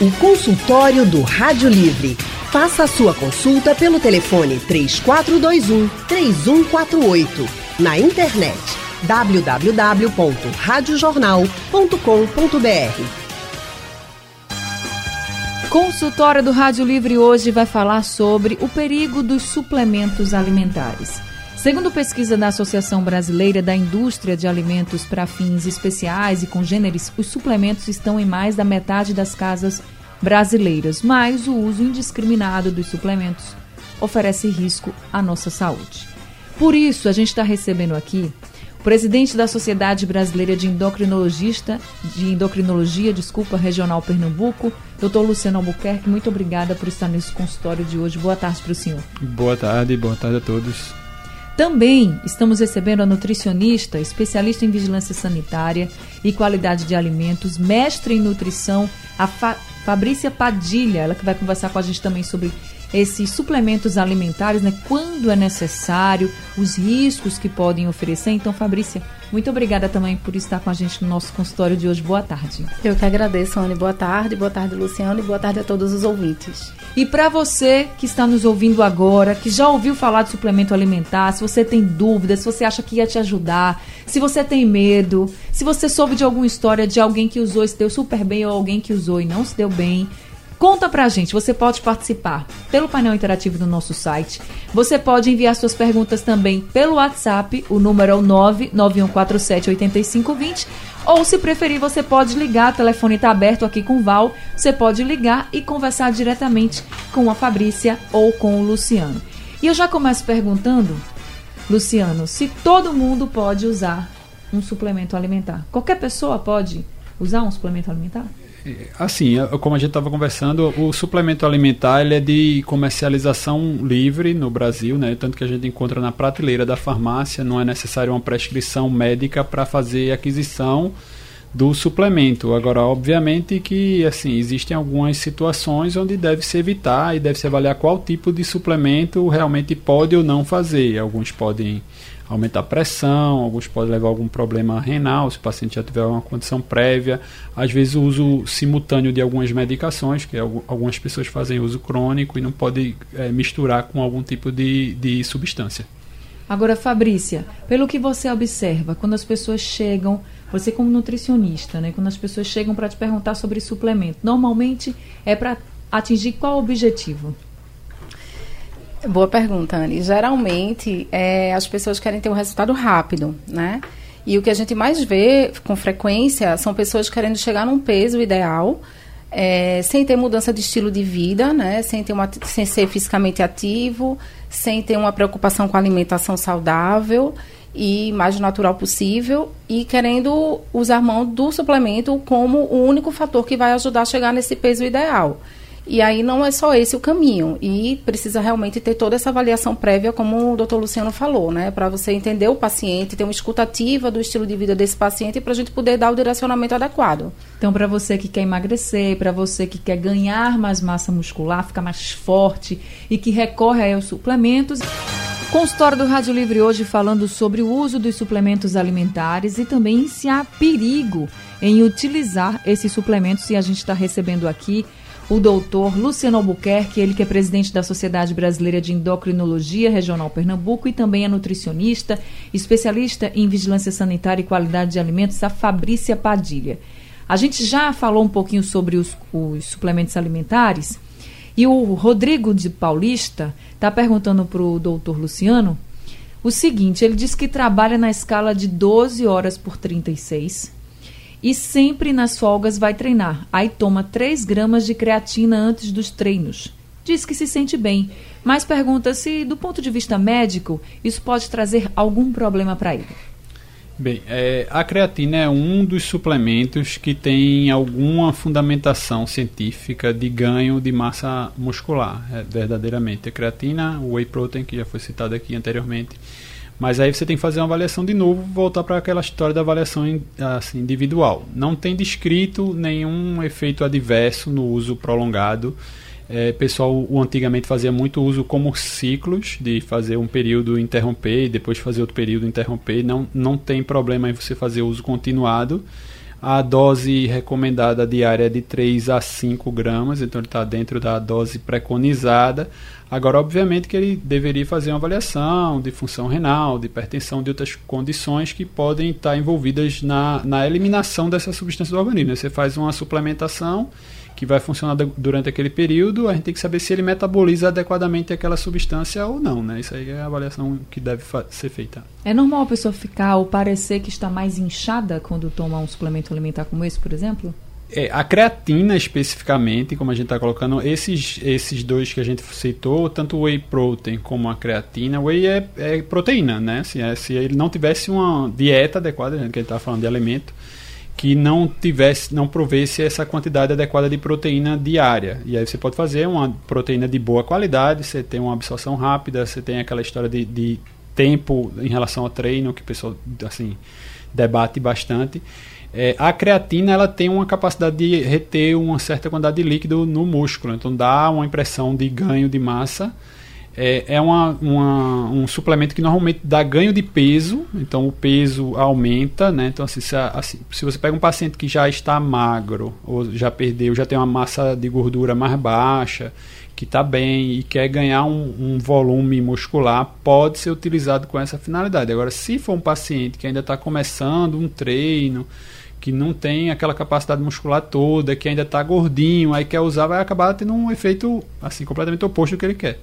O consultório do Rádio Livre. Faça a sua consulta pelo telefone 3421 3148. Na internet www.radiojornal.com.br. Consultório do Rádio Livre hoje vai falar sobre o perigo dos suplementos alimentares. Segundo pesquisa da Associação Brasileira da Indústria de Alimentos para Fins Especiais e Congêneres, os suplementos estão em mais da metade das casas brasileiras, mas o uso indiscriminado dos suplementos oferece risco à nossa saúde. Por isso, a gente está recebendo aqui o presidente da Sociedade Brasileira de Endocrinologista, de Endocrinologia, desculpa, Regional Pernambuco, doutor Luciano Albuquerque, muito obrigada por estar nesse consultório de hoje. Boa tarde para o senhor. Boa tarde, boa tarde a todos. Também estamos recebendo a nutricionista, especialista em vigilância sanitária e qualidade de alimentos, mestre em nutrição, a Fa Fabrícia Padilha, ela que vai conversar com a gente também sobre esses suplementos alimentares, né? Quando é necessário, os riscos que podem oferecer. Então, Fabrícia, muito obrigada também por estar com a gente no nosso consultório de hoje. Boa tarde. Eu que agradeço, Anne. Boa tarde. Boa tarde, Luciano. E boa tarde a todos os ouvintes. E para você que está nos ouvindo agora, que já ouviu falar de suplemento alimentar, se você tem dúvidas, se você acha que ia te ajudar, se você tem medo, se você soube de alguma história de alguém que usou e se deu super bem ou alguém que usou e não se deu bem, Conta pra gente, você pode participar pelo painel interativo do nosso site. Você pode enviar suas perguntas também pelo WhatsApp, o número é o 991478520. Ou, se preferir, você pode ligar, o telefone está aberto aqui com o Val. Você pode ligar e conversar diretamente com a Fabrícia ou com o Luciano. E eu já começo perguntando, Luciano, se todo mundo pode usar um suplemento alimentar. Qualquer pessoa pode usar um suplemento alimentar? Assim, como a gente estava conversando, o suplemento alimentar ele é de comercialização livre no Brasil, né? tanto que a gente encontra na prateleira da farmácia, não é necessário uma prescrição médica para fazer aquisição do suplemento. Agora, obviamente que assim existem algumas situações onde deve se evitar e deve se avaliar qual tipo de suplemento realmente pode ou não fazer. Alguns podem aumentar a pressão, alguns podem levar a algum problema renal, se o paciente já tiver uma condição prévia. Às vezes o uso simultâneo de algumas medicações, que algumas pessoas fazem uso crônico e não pode é, misturar com algum tipo de, de substância. Agora, Fabrícia, pelo que você observa, quando as pessoas chegam, você como nutricionista, né, quando as pessoas chegam para te perguntar sobre suplemento, normalmente é para atingir qual objetivo? Boa pergunta, Anne. Geralmente, é, as pessoas querem ter um resultado rápido, né? E o que a gente mais vê com frequência são pessoas querendo chegar num peso ideal, é, sem ter mudança de estilo de vida, né? Sem, ter uma, sem ser fisicamente ativo, sem ter uma preocupação com a alimentação saudável e mais natural possível e querendo usar mão do suplemento como o único fator que vai ajudar a chegar nesse peso ideal. E aí não é só esse o caminho. E precisa realmente ter toda essa avaliação prévia, como o doutor Luciano falou, né? Para você entender o paciente, ter uma escutativa do estilo de vida desse paciente para a gente poder dar o direcionamento adequado. Então, para você que quer emagrecer, para você que quer ganhar mais massa muscular, ficar mais forte e que recorre aos suplementos. Consultório do Rádio Livre hoje falando sobre o uso dos suplementos alimentares e também se há perigo em utilizar esses suplementos e a gente está recebendo aqui o doutor Luciano Albuquerque, ele que é presidente da Sociedade Brasileira de Endocrinologia Regional Pernambuco e também é nutricionista, especialista em vigilância sanitária e qualidade de alimentos, a Fabrícia Padilha. A gente já falou um pouquinho sobre os, os suplementos alimentares e o Rodrigo de Paulista está perguntando para o doutor Luciano o seguinte: ele diz que trabalha na escala de 12 horas por 36 e sempre nas folgas vai treinar. Aí toma 3 gramas de creatina antes dos treinos. Diz que se sente bem, mas pergunta se, do ponto de vista médico, isso pode trazer algum problema para ele. Bem, é, a creatina é um dos suplementos que tem alguma fundamentação científica de ganho de massa muscular, é, verdadeiramente. A creatina, o whey protein, que já foi citado aqui anteriormente, mas aí você tem que fazer uma avaliação de novo, voltar para aquela história da avaliação assim, individual. Não tem descrito nenhum efeito adverso no uso prolongado. É, pessoal o antigamente fazia muito uso como ciclos, de fazer um período interromper e depois fazer outro período interromper. Não, não tem problema em você fazer uso continuado. A dose recomendada diária é de 3 a 5 gramas, então ele está dentro da dose preconizada. Agora, obviamente, que ele deveria fazer uma avaliação de função renal, de hipertensão, de outras condições que podem estar envolvidas na, na eliminação dessa substância do organismo. Você faz uma suplementação que vai funcionar durante aquele período, a gente tem que saber se ele metaboliza adequadamente aquela substância ou não, né? Isso aí é a avaliação que deve ser feita. É normal a pessoa ficar ou parecer que está mais inchada quando toma um suplemento alimentar como esse, por exemplo? É, a creatina especificamente, como a gente está colocando, esses, esses dois que a gente citou, tanto o whey protein como a creatina, o whey é, é proteína, né? Se, é, se ele não tivesse uma dieta adequada, que a gente está falando de alimento, que não tivesse, não provesse essa quantidade adequada de proteína diária. E aí você pode fazer uma proteína de boa qualidade, você tem uma absorção rápida, você tem aquela história de, de tempo em relação ao treino, que o pessoal assim, debate bastante. É, a creatina ela tem uma capacidade de reter uma certa quantidade de líquido no músculo, então dá uma impressão de ganho de massa é, é uma, uma, um suplemento que normalmente dá ganho de peso, então o peso aumenta, né? Então, assim se, assim, se, você pega um paciente que já está magro, ou já perdeu, já tem uma massa de gordura mais baixa, que está bem e quer ganhar um, um, volume muscular, pode ser utilizado com essa finalidade. Agora, se for um paciente que ainda está começando um treino, que não tem aquela capacidade muscular toda, que ainda está gordinho, aí quer usar, vai acabar tendo um efeito assim completamente oposto do que ele quer.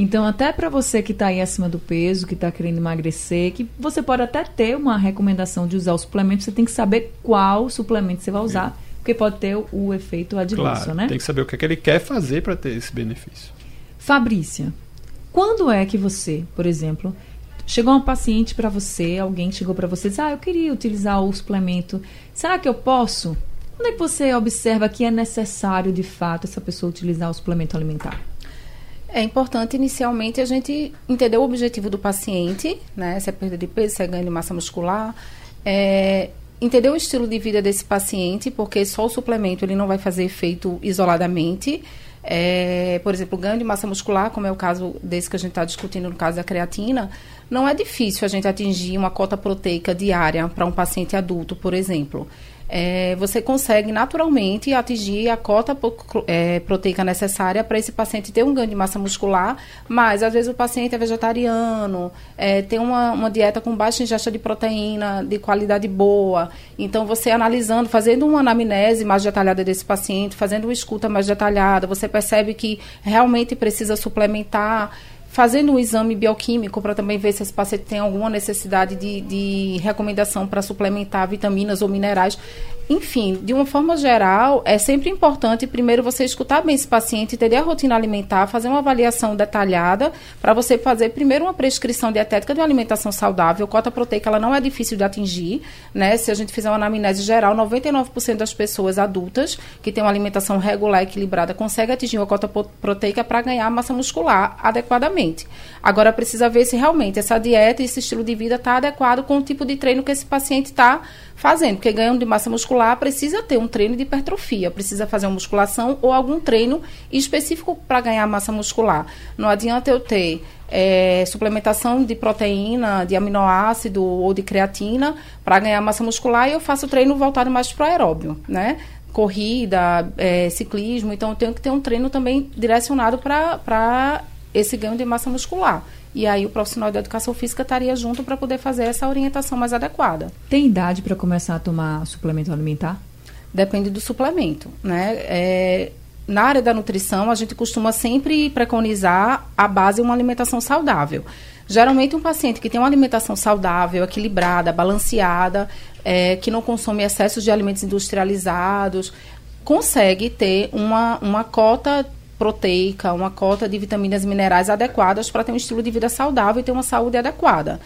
Então, até para você que está aí acima do peso, que está querendo emagrecer, que você pode até ter uma recomendação de usar o suplemento, você tem que saber qual suplemento você vai usar, Sim. porque pode ter o efeito adverso, claro, né? Tem que saber o que, é que ele quer fazer para ter esse benefício. Fabrícia, quando é que você, por exemplo, chegou uma paciente para você, alguém chegou para você e disse: Ah, eu queria utilizar o suplemento, será que eu posso? Quando é que você observa que é necessário, de fato, essa pessoa utilizar o suplemento alimentar? É importante inicialmente a gente entender o objetivo do paciente, né? Se é perda de peso, se é ganho de massa muscular, é, entender o estilo de vida desse paciente, porque só o suplemento ele não vai fazer efeito isoladamente. É, por exemplo, ganho de massa muscular, como é o caso desse que a gente está discutindo no caso da creatina, não é difícil a gente atingir uma cota proteica diária para um paciente adulto, por exemplo é, você consegue naturalmente atingir a cota é, proteica necessária para esse paciente ter um ganho de massa muscular, mas às vezes o paciente é vegetariano, é, tem uma, uma dieta com baixa ingesta de proteína, de qualidade boa. Então, você analisando, fazendo uma anamnese mais detalhada desse paciente, fazendo uma escuta mais detalhada, você percebe que realmente precisa suplementar fazendo um exame bioquímico para também ver se esse paciente tem alguma necessidade de, de recomendação para suplementar vitaminas ou minerais. Enfim, de uma forma geral, é sempre importante primeiro você escutar bem esse paciente, entender a rotina alimentar, fazer uma avaliação detalhada para você fazer primeiro uma prescrição dietética de uma alimentação saudável. Cota proteica ela não é difícil de atingir, né? Se a gente fizer uma anamnese geral, 99% das pessoas adultas que têm uma alimentação regular e equilibrada conseguem atingir uma cota proteica para ganhar massa muscular adequadamente. Agora precisa ver se realmente essa dieta e esse estilo de vida está adequado com o tipo de treino que esse paciente está fazendo, porque ganhando de massa muscular precisa ter um treino de hipertrofia, precisa fazer uma musculação ou algum treino específico para ganhar massa muscular. Não adianta eu ter é, suplementação de proteína, de aminoácido ou de creatina para ganhar massa muscular e eu faço treino voltado mais para o aeróbio, né? Corrida, é, ciclismo, então eu tenho que ter um treino também direcionado para esse ganho de massa muscular. E aí o profissional de educação física estaria junto para poder fazer essa orientação mais adequada. Tem idade para começar a tomar suplemento alimentar? Depende do suplemento, né? É, na área da nutrição, a gente costuma sempre preconizar a base uma alimentação saudável. Geralmente, um paciente que tem uma alimentação saudável, equilibrada, balanceada, é, que não consome excessos de alimentos industrializados, consegue ter uma, uma cota proteica, uma cota de vitaminas e minerais adequadas para ter um estilo de vida saudável e ter uma saúde adequada.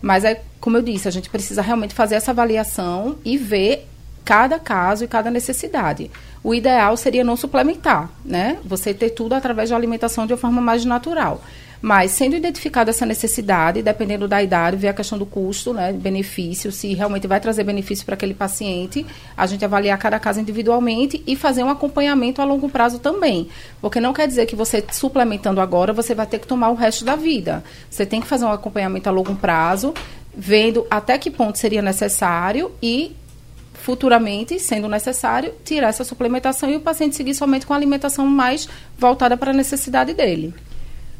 Mas é como eu disse, a gente precisa realmente fazer essa avaliação e ver cada caso e cada necessidade. O ideal seria não suplementar, né? Você ter tudo através de alimentação de uma forma mais natural. Mas, sendo identificada essa necessidade, dependendo da idade, ver a questão do custo, né, benefício, se realmente vai trazer benefício para aquele paciente, a gente avaliar cada caso individualmente e fazer um acompanhamento a longo prazo também. Porque não quer dizer que você suplementando agora, você vai ter que tomar o resto da vida. Você tem que fazer um acompanhamento a longo prazo, vendo até que ponto seria necessário e futuramente, sendo necessário, tirar essa suplementação e o paciente seguir somente com a alimentação mais voltada para a necessidade dele.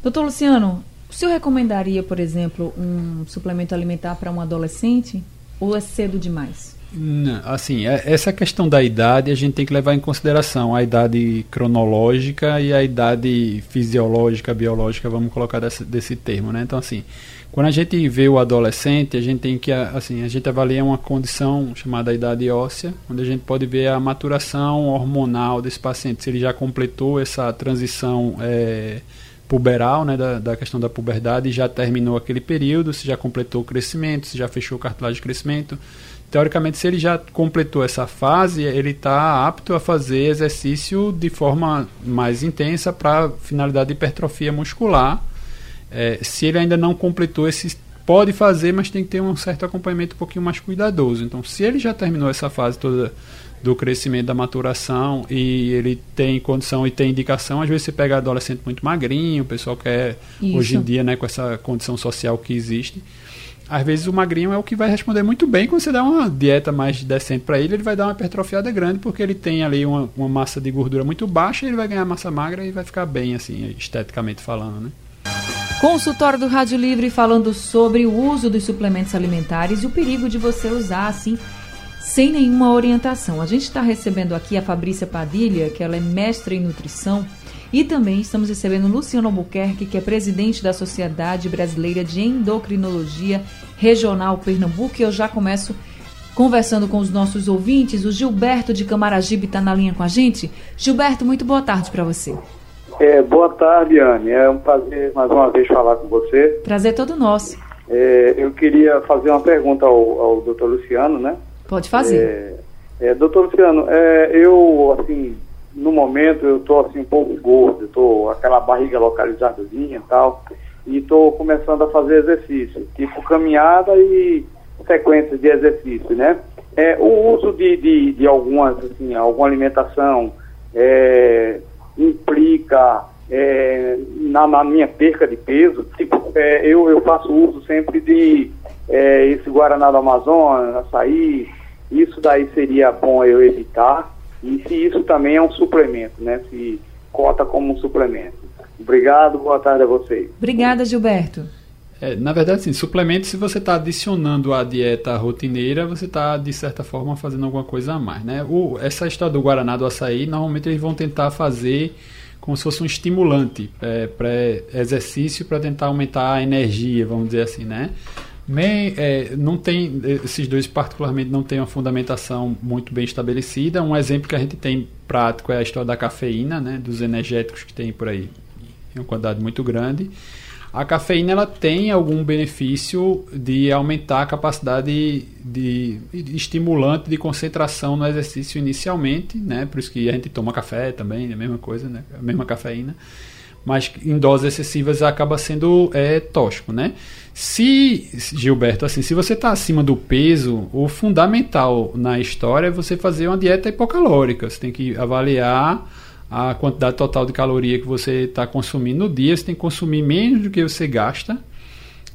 Doutor Luciano, o senhor recomendaria, por exemplo, um suplemento alimentar para um adolescente ou é cedo demais? Não, assim, é, essa questão da idade a gente tem que levar em consideração a idade cronológica e a idade fisiológica, biológica, vamos colocar desse, desse termo, né? Então, assim, quando a gente vê o adolescente, a gente tem que, assim, a gente avalia uma condição chamada idade óssea, onde a gente pode ver a maturação hormonal desse paciente, se ele já completou essa transição é, puberal, né, da, da questão da puberdade, já terminou aquele período, se já completou o crescimento, se já fechou o cartilagem de crescimento, teoricamente, se ele já completou essa fase, ele está apto a fazer exercício de forma mais intensa para finalidade de hipertrofia muscular. É, se ele ainda não completou esse pode fazer, mas tem que ter um certo acompanhamento um pouquinho mais cuidadoso. Então, se ele já terminou essa fase toda do crescimento, da maturação, e ele tem condição e tem indicação, às vezes você pega adolescente muito magrinho, o pessoal quer, Isso. hoje em dia, né, com essa condição social que existe, às vezes o magrinho é o que vai responder muito bem quando você dá uma dieta mais decente para ele, ele vai dar uma hipertrofiada grande porque ele tem ali uma, uma massa de gordura muito baixa, ele vai ganhar massa magra e vai ficar bem assim, esteticamente falando, né? Consultório do Rádio Livre falando sobre o uso dos suplementos alimentares e o perigo de você usar assim sem nenhuma orientação. A gente está recebendo aqui a Fabrícia Padilha, que ela é mestra em nutrição e também estamos recebendo Luciano Albuquerque, que é presidente da Sociedade Brasileira de Endocrinologia Regional Pernambuco. E eu já começo conversando com os nossos ouvintes. O Gilberto de Camaragibe está na linha com a gente. Gilberto, muito boa tarde para você. É, boa tarde, Anne. É um prazer mais uma vez falar com você. Prazer todo nosso. É, eu queria fazer uma pergunta ao, ao doutor Luciano, né? Pode fazer. É, é, doutor Luciano, é, eu, assim, no momento eu estou assim um pouco gordo, estou aquela barriga localizadazinha e tal, e estou começando a fazer exercício, tipo caminhada e sequências de exercício, né? É, o uso de, de, de algumas, assim, alguma alimentação é, implica é, na, na, minha perca de peso, tipo, é, eu, eu faço uso sempre de é, esse Guaraná do Amazonas, açaí, isso daí seria bom eu evitar, e se isso também é um suplemento, né? Se cota como um suplemento. Obrigado, boa tarde a vocês. Obrigada, Gilberto. É, na verdade, sim, suplemento, se você está adicionando à dieta rotineira, você está, de certa forma, fazendo alguma coisa a mais. Né? O, essa história do Guaraná do açaí, normalmente eles vão tentar fazer como se fosse um estimulante é, para exercício para tentar aumentar a energia, vamos dizer assim, né? É, não tem, esses dois particularmente não têm uma fundamentação muito bem estabelecida. Um exemplo que a gente tem prático é a história da cafeína, né, dos energéticos que tem por aí em uma quantidade muito grande. A cafeína ela tem algum benefício de aumentar a capacidade de, de, estimulante de concentração no exercício inicialmente, né? Por isso que a gente toma café também, é a mesma coisa, né? A mesma cafeína mas em doses excessivas acaba sendo é, tóxico, né? Se, Gilberto, assim, se você está acima do peso, o fundamental na história é você fazer uma dieta hipocalórica. Você tem que avaliar a quantidade total de caloria que você está consumindo no dia. Você tem que consumir menos do que você gasta.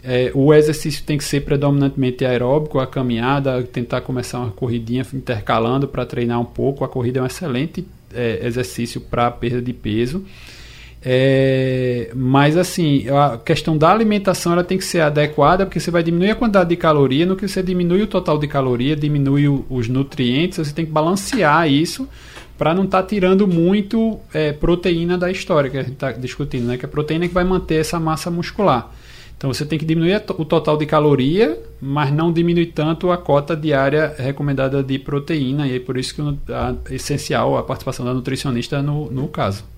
É, o exercício tem que ser predominantemente aeróbico, a caminhada, tentar começar uma corridinha intercalando para treinar um pouco. A corrida é um excelente é, exercício para perda de peso. É, mas assim, a questão da alimentação ela tem que ser adequada, porque você vai diminuir a quantidade de caloria, no que você diminui o total de caloria, diminui o, os nutrientes, você tem que balancear isso para não estar tá tirando muito é, proteína da história que a gente está discutindo, né? Que a proteína é que vai manter essa massa muscular. Então você tem que diminuir o total de caloria, mas não diminuir tanto a cota diária recomendada de proteína, e é por isso que é essencial a participação da nutricionista no, no caso.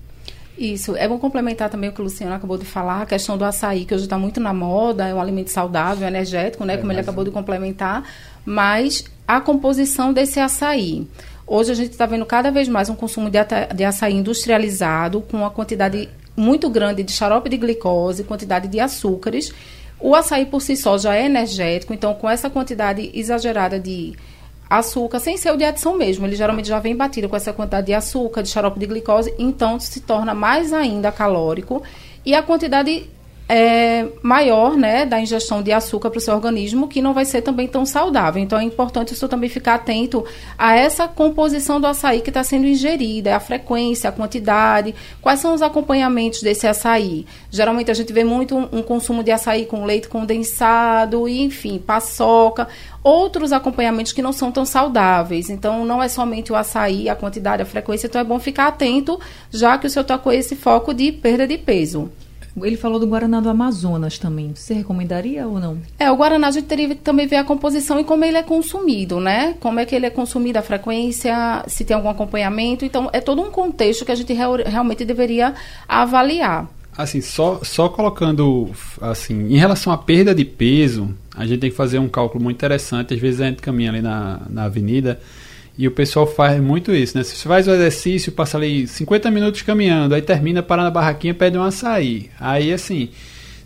Isso. É bom complementar também o que o Luciano acabou de falar, a questão do açaí, que hoje está muito na moda, é um alimento saudável, energético, né? É, como ele acabou de complementar. Mas a composição desse açaí. Hoje a gente está vendo cada vez mais um consumo de, de açaí industrializado, com uma quantidade muito grande de xarope de glicose, quantidade de açúcares. O açaí por si só já é energético, então com essa quantidade exagerada de açúcar, sem ser o de adição mesmo. Ele geralmente já vem batido com essa quantidade de açúcar, de xarope de glicose, então se torna mais ainda calórico. E a quantidade é, maior né, da ingestão de açúcar para o seu organismo, que não vai ser também tão saudável. Então é importante você também ficar atento a essa composição do açaí que está sendo ingerida, a frequência, a quantidade, quais são os acompanhamentos desse açaí. Geralmente a gente vê muito um, um consumo de açaí com leite condensado, e, enfim, paçoca, outros acompanhamentos que não são tão saudáveis. Então não é somente o açaí, a quantidade, a frequência, então é bom ficar atento, já que o está com esse foco de perda de peso. Ele falou do Guaraná do Amazonas também. Você recomendaria ou não? É, o Guaraná a gente teria que também ver a composição e como ele é consumido, né? Como é que ele é consumido, a frequência, se tem algum acompanhamento. Então, é todo um contexto que a gente real, realmente deveria avaliar. Assim, só, só colocando, assim, em relação à perda de peso, a gente tem que fazer um cálculo muito interessante. Às vezes a gente caminha ali na, na avenida e o pessoal faz muito isso, né? Você faz o exercício, passa ali 50 minutos caminhando, aí termina, para na barraquinha, pede um açaí. Aí, assim,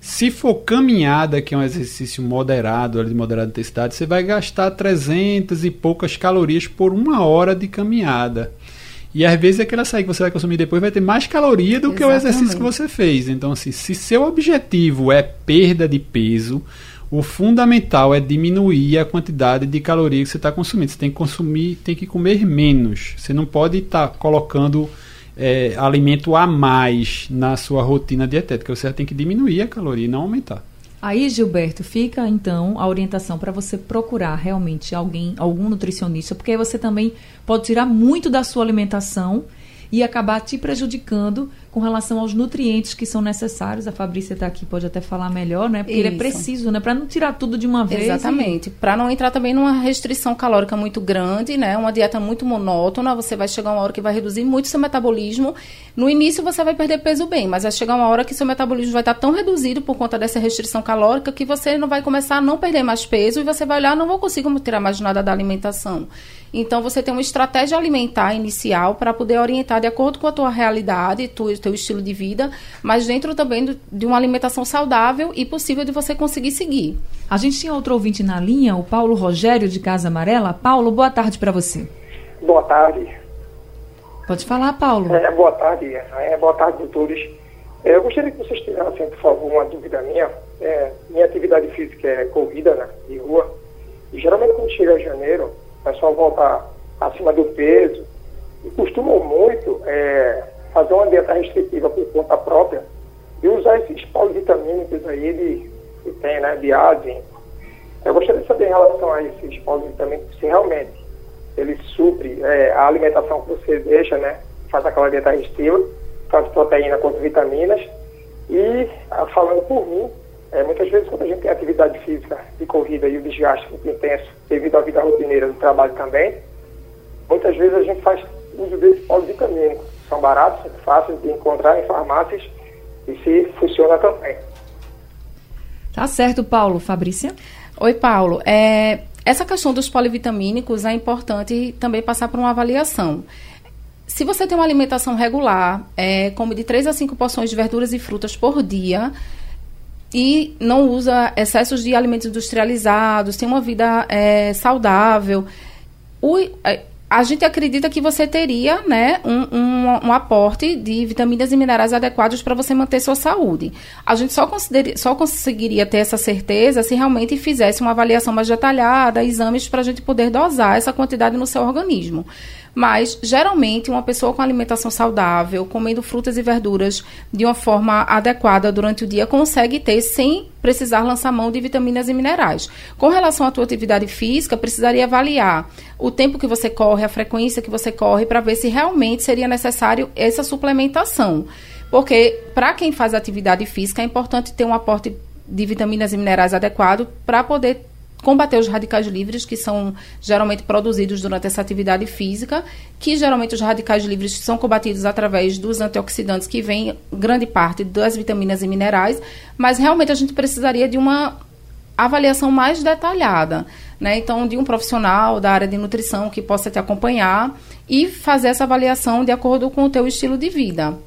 se for caminhada, que é um exercício moderado, de moderada intensidade, você vai gastar 300 e poucas calorias por uma hora de caminhada. E às vezes aquele açaí que você vai consumir depois vai ter mais caloria do Exatamente. que o exercício que você fez. Então, assim, se seu objetivo é perda de peso, o fundamental é diminuir a quantidade de calorias que você está consumindo. Você tem que consumir, tem que comer menos. Você não pode estar tá colocando é, alimento a mais na sua rotina dietética. Você tem que diminuir a caloria e não aumentar. Aí, Gilberto, fica então a orientação para você procurar realmente alguém, algum nutricionista, porque aí você também pode tirar muito da sua alimentação e acabar te prejudicando com relação aos nutrientes que são necessários. A Fabrícia está aqui, pode até falar melhor, né? Porque Isso. ele é preciso, né? Para não tirar tudo de uma vez. Exatamente. E... Para não entrar também numa restrição calórica muito grande, né? Uma dieta muito monótona, você vai chegar uma hora que vai reduzir muito seu metabolismo. No início você vai perder peso bem, mas vai chegar uma hora que seu metabolismo vai estar tão reduzido por conta dessa restrição calórica que você não vai começar a não perder mais peso e você vai olhar, não vou conseguir tirar mais nada da alimentação. Então você tem uma estratégia alimentar inicial para poder orientar de acordo com a tua realidade, tu, teu estilo de vida, mas dentro também do, de uma alimentação saudável e possível de você conseguir seguir. A gente tinha outro ouvinte na linha, o Paulo Rogério de Casa Amarela. Paulo, boa tarde para você. Boa tarde. Pode falar, Paulo. É, boa tarde. É, boa tarde, doutores. É, eu gostaria que vocês tirassem, por favor, uma dúvida minha. É, minha atividade física é corrida né, de rua. E geralmente quando chega janeiro, o pessoal volta acima do peso e costumam muito é, fazer uma dieta restritiva por conta própria e usar esses polivitamínicos aí de, que tem, né, de A. Eu gostaria de saber em relação a esses polivitamínicos, se realmente ele supre é, a alimentação que você deixa, né, faz aquela dieta restritiva, faz proteína quanto vitaminas, e ah, falando por mim, é, muitas vezes quando a gente tem atividade física de corrida e o desgaste muito intenso devido à vida rotineira do trabalho também, muitas vezes a gente faz uso desse polivitamínico são baratos, fáceis de encontrar em farmácias e se funciona também. Tá certo, Paulo. Fabrícia? Oi, Paulo. É, essa questão dos polivitamínicos é importante também passar por uma avaliação. Se você tem uma alimentação regular, é, come de 3 a 5 porções de verduras e frutas por dia, e não usa excessos de alimentos industrializados, tem uma vida é, saudável, o, é, a gente acredita que você teria né, um, um, um aporte de vitaminas e minerais adequados para você manter sua saúde. A gente só, só conseguiria ter essa certeza se realmente fizesse uma avaliação mais detalhada, exames para a gente poder dosar essa quantidade no seu organismo. Mas, geralmente, uma pessoa com alimentação saudável, comendo frutas e verduras de uma forma adequada durante o dia, consegue ter sem precisar lançar mão de vitaminas e minerais. Com relação à tua atividade física, precisaria avaliar o tempo que você corre, a frequência que você corre, para ver se realmente seria necessário essa suplementação. Porque, para quem faz atividade física, é importante ter um aporte de vitaminas e minerais adequado para poder combater os radicais livres, que são geralmente produzidos durante essa atividade física, que geralmente os radicais livres são combatidos através dos antioxidantes, que vêm grande parte das vitaminas e minerais, mas realmente a gente precisaria de uma avaliação mais detalhada, né? Então, de um profissional da área de nutrição que possa te acompanhar e fazer essa avaliação de acordo com o teu estilo de vida.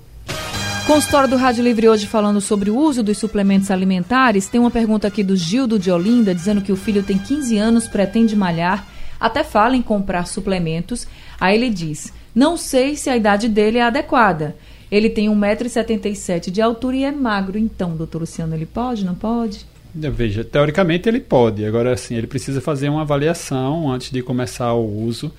Consultório do Rádio Livre hoje falando sobre o uso dos suplementos alimentares. Tem uma pergunta aqui do Gildo de Olinda, dizendo que o filho tem 15 anos, pretende malhar, até fala em comprar suplementos. Aí ele diz: Não sei se a idade dele é adequada. Ele tem 1,77m de altura e é magro. Então, doutor Luciano, ele pode, não pode? Veja, teoricamente ele pode. Agora, assim, ele precisa fazer uma avaliação antes de começar o uso.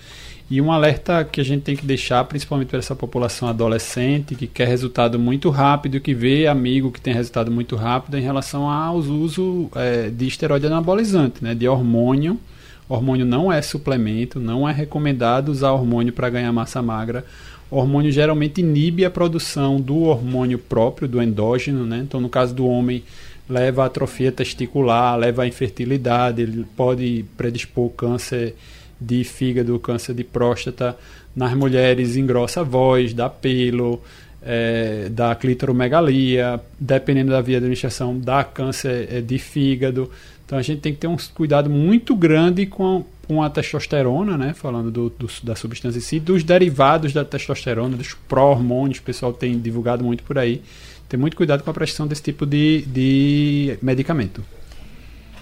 E um alerta que a gente tem que deixar, principalmente para essa população adolescente, que quer resultado muito rápido, que vê amigo que tem resultado muito rápido em relação ao uso é, de esteroide anabolizante, né, de hormônio. Hormônio não é suplemento, não é recomendado usar hormônio para ganhar massa magra. Hormônio geralmente inibe a produção do hormônio próprio, do endógeno, né? Então, no caso do homem, leva a atrofia testicular, leva à infertilidade, ele pode predispor câncer de fígado, câncer de próstata. Nas mulheres, engrossa a voz, dá pelo, é, dá clitoromegalia, dependendo da via de administração, dá câncer é, de fígado. Então a gente tem que ter um cuidado muito grande com, com a testosterona, né? Falando do, do, da substância em si, dos derivados da testosterona, dos pró-hormônios, o pessoal tem divulgado muito por aí. Ter muito cuidado com a prescrição desse tipo de, de medicamento.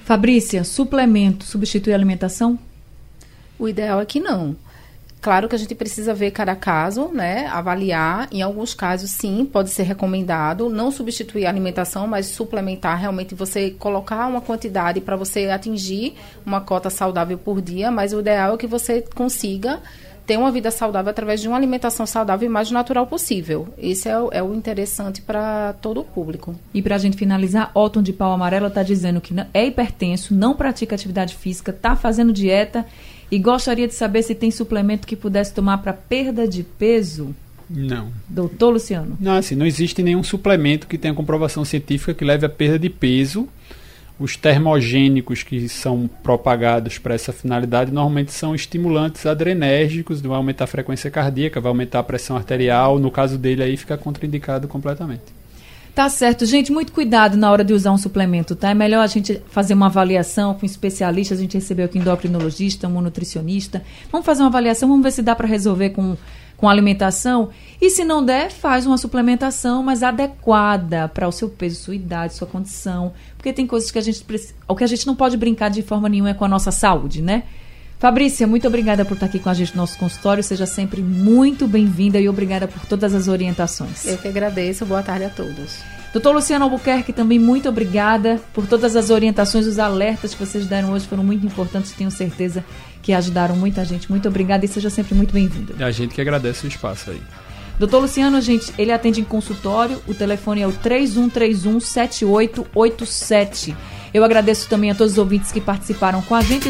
Fabrícia, suplemento substitui a alimentação? O ideal é que não. Claro que a gente precisa ver cada caso, né? Avaliar. Em alguns casos, sim, pode ser recomendado não substituir a alimentação, mas suplementar realmente você colocar uma quantidade para você atingir uma cota saudável por dia. Mas o ideal é que você consiga ter uma vida saudável através de uma alimentação saudável e mais natural possível. Esse é o, é o interessante para todo o público. E para a gente finalizar, Otton de Pau Amarelo está dizendo que é hipertenso, não pratica atividade física, está fazendo dieta e gostaria de saber se tem suplemento que pudesse tomar para perda de peso. Não. Doutor Luciano? Não, assim, não existe nenhum suplemento que tenha comprovação científica que leve a perda de peso. Os termogênicos que são propagados para essa finalidade normalmente são estimulantes adrenérgicos, vai aumentar a frequência cardíaca, vai aumentar a pressão arterial. No caso dele aí fica contraindicado completamente. Tá certo, gente, muito cuidado na hora de usar um suplemento, tá? É melhor a gente fazer uma avaliação com especialistas, a gente recebeu aqui endocrinologista, um nutricionista. Vamos fazer uma avaliação, vamos ver se dá para resolver com, com alimentação. E se não der, faz uma suplementação, mas adequada para o seu peso, sua idade, sua condição. Porque tem coisas que a gente. O que a gente não pode brincar de forma nenhuma é com a nossa saúde, né? Fabrícia, muito obrigada por estar aqui com a gente no nosso consultório. Seja sempre muito bem-vinda e obrigada por todas as orientações. Eu que agradeço. Boa tarde a todos. Doutor Luciano Albuquerque, também muito obrigada por todas as orientações, os alertas que vocês deram hoje foram muito importantes. Tenho certeza que ajudaram muita gente. Muito obrigada e seja sempre muito bem-vindo. É a gente que agradece o espaço aí. Doutor Luciano, gente, ele atende em consultório. O telefone é o 3131 7887. Eu agradeço também a todos os ouvintes que participaram com a gente.